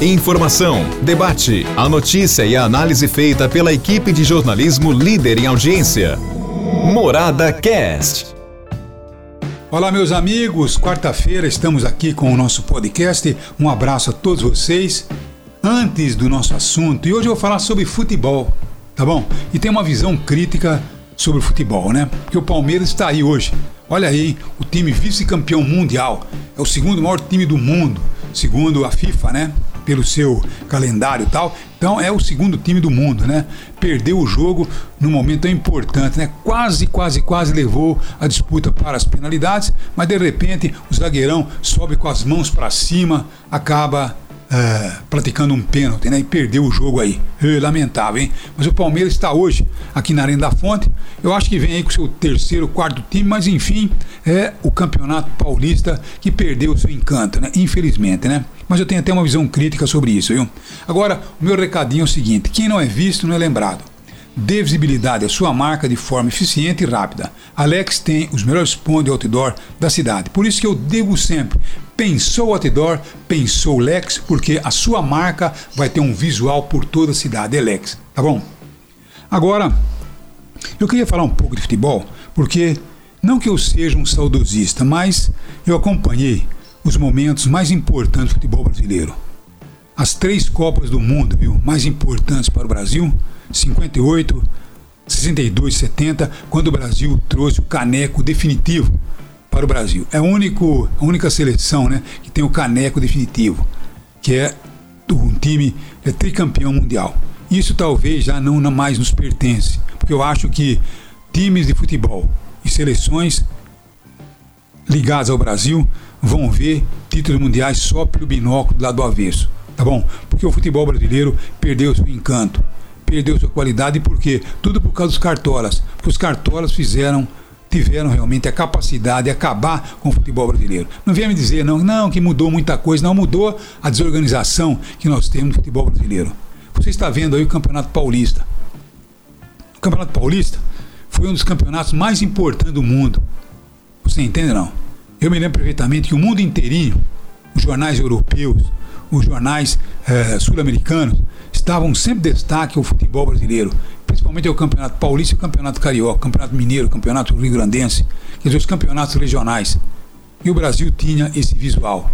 Informação, debate, a notícia e a análise feita pela equipe de jornalismo líder em audiência. Morada Cast. Olá, meus amigos. Quarta-feira estamos aqui com o nosso podcast. Um abraço a todos vocês. Antes do nosso assunto, e hoje eu vou falar sobre futebol, tá bom? E tem uma visão crítica sobre o futebol, né? Porque o Palmeiras está aí hoje. Olha aí, o time vice-campeão mundial. É o segundo maior time do mundo, segundo a FIFA, né? Pelo seu calendário e tal. Então é o segundo time do mundo, né? Perdeu o jogo num momento tão importante, né? Quase, quase, quase levou a disputa para as penalidades, mas de repente o zagueirão sobe com as mãos para cima, acaba é, praticando um pênalti, né? E perdeu o jogo aí. É, lamentável, hein? Mas o Palmeiras está hoje aqui na Arena da Fonte. Eu acho que vem aí com o seu terceiro, quarto time, mas enfim, é o Campeonato Paulista que perdeu o seu encanto, né? Infelizmente, né? Mas eu tenho até uma visão crítica sobre isso, viu? Agora, o meu recadinho é o seguinte: quem não é visto não é lembrado. Dê visibilidade à sua marca de forma eficiente e rápida. Alex tem os melhores pontos de outdoor da cidade. Por isso que eu digo sempre: pensou outdoor, pensou Lex, porque a sua marca vai ter um visual por toda a cidade. É Lex, tá bom? Agora, eu queria falar um pouco de futebol, porque não que eu seja um saudosista, mas eu acompanhei os momentos mais importantes do futebol brasileiro. As três Copas do Mundo, viu, mais importantes para o Brasil 58, 62, 70, quando o Brasil trouxe o caneco definitivo para o Brasil. É a, único, a única seleção né, que tem o caneco definitivo, que é um time é tricampeão mundial. Isso talvez já não mais nos pertence, porque eu acho que times de futebol e seleções ligadas ao Brasil vão ver títulos mundiais só pelo binóculo do lado do avesso, tá bom? Porque o futebol brasileiro perdeu seu encanto perdeu sua qualidade porque tudo por causa dos cartolas, porque os cartolas fizeram tiveram realmente a capacidade de acabar com o futebol brasileiro. Não venha me dizer não, não que mudou muita coisa, não mudou a desorganização que nós temos no futebol brasileiro. Você está vendo aí o Campeonato Paulista. O Campeonato Paulista foi um dos campeonatos mais importantes do mundo. Você entende não? Eu me lembro perfeitamente que o mundo inteirinho, os jornais europeus, os jornais eh, sul-americanos, estavam sempre destaque ao futebol brasileiro, principalmente ao Campeonato Paulista o Campeonato Carioca, Campeonato Mineiro, Campeonato Rio Grandense, quer dizer, os campeonatos regionais. E o Brasil tinha esse visual.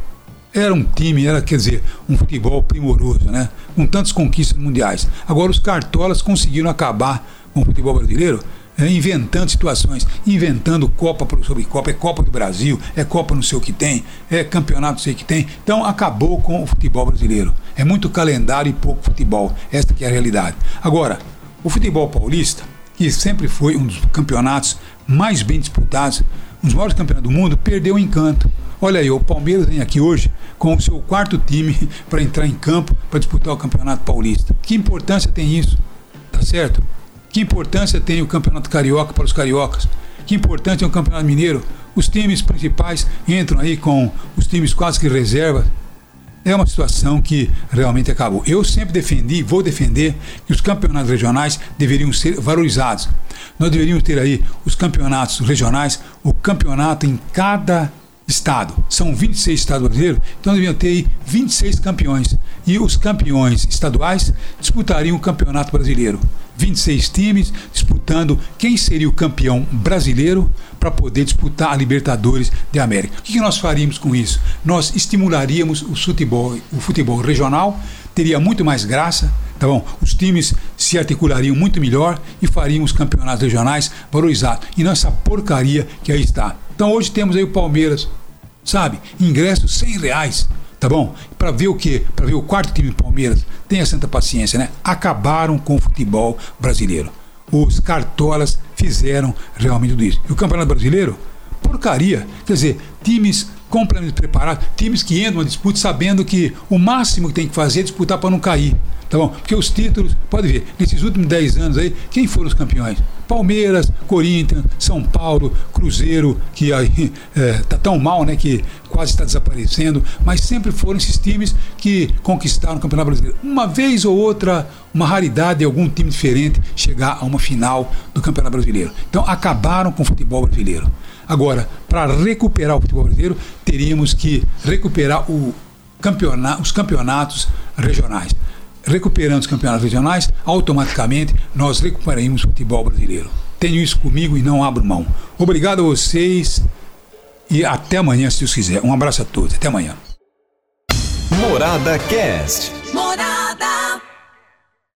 Era um time, era, quer dizer, um futebol primoroso, né? Com tantas conquistas mundiais. Agora os cartolas conseguiram acabar com o futebol brasileiro inventando situações, inventando Copa sobre Copa, é Copa do Brasil, é Copa não sei o que tem, é campeonato não sei o que tem. Então acabou com o futebol brasileiro. É muito calendário e pouco futebol. Esta que é a realidade. Agora, o futebol paulista, que sempre foi um dos campeonatos mais bem disputados, um dos maiores campeonatos do mundo, perdeu o encanto. Olha aí, o Palmeiras vem aqui hoje com o seu quarto time para entrar em campo para disputar o Campeonato Paulista. Que importância tem isso? Tá certo? Que importância tem o Campeonato Carioca para os cariocas? Que importância é o Campeonato Mineiro? Os times principais entram aí com os times quase que reserva. É uma situação que realmente acabou. Eu sempre defendi, vou defender, que os campeonatos regionais deveriam ser valorizados. Nós deveríamos ter aí os campeonatos regionais, o campeonato em cada estado. São 26 estados brasileiros, então deviam ter aí 26 campeões. E os campeões estaduais disputariam o campeonato brasileiro. 26 times disputando quem seria o campeão brasileiro para poder disputar a Libertadores de América. O que, nós faríamos com isso? Nós estimularíamos o futebol, o futebol regional, teria muito mais graça, tá bom? Os times se articulariam muito melhor e faríamos campeonatos regionais valorizados. E não essa porcaria que aí está. Então hoje temos aí o Palmeiras, sabe? Ingressos 100 reais tá bom? Para ver o quê? Para ver o quarto time do Palmeiras. Tenha santa paciência, né? Acabaram com o futebol brasileiro. Os cartolas fizeram realmente tudo isso. E o Campeonato Brasileiro? Porcaria. Quer dizer, times completamente preparados, times que entram na disputa sabendo que o máximo que tem que fazer é disputar para não cair. Tá bom? Porque os títulos, pode ver, nesses últimos 10 anos aí, quem foram os campeões? Palmeiras, Corinthians, São Paulo, Cruzeiro, que aí é, tá tão mal, né, que quase está desaparecendo, mas sempre foram esses times que conquistaram o Campeonato Brasileiro. Uma vez ou outra, uma raridade de algum time diferente chegar a uma final do Campeonato Brasileiro. Então acabaram com o futebol brasileiro. Agora, para recuperar o futebol brasileiro, teríamos que recuperar o campeona os campeonatos regionais. Recuperando os campeonatos regionais, automaticamente nós recuperaremos o futebol brasileiro. Tenho isso comigo e não abro mão. Obrigado a vocês e até amanhã, se Deus quiser. Um abraço a todos. Até amanhã. Morada Cast. Morada.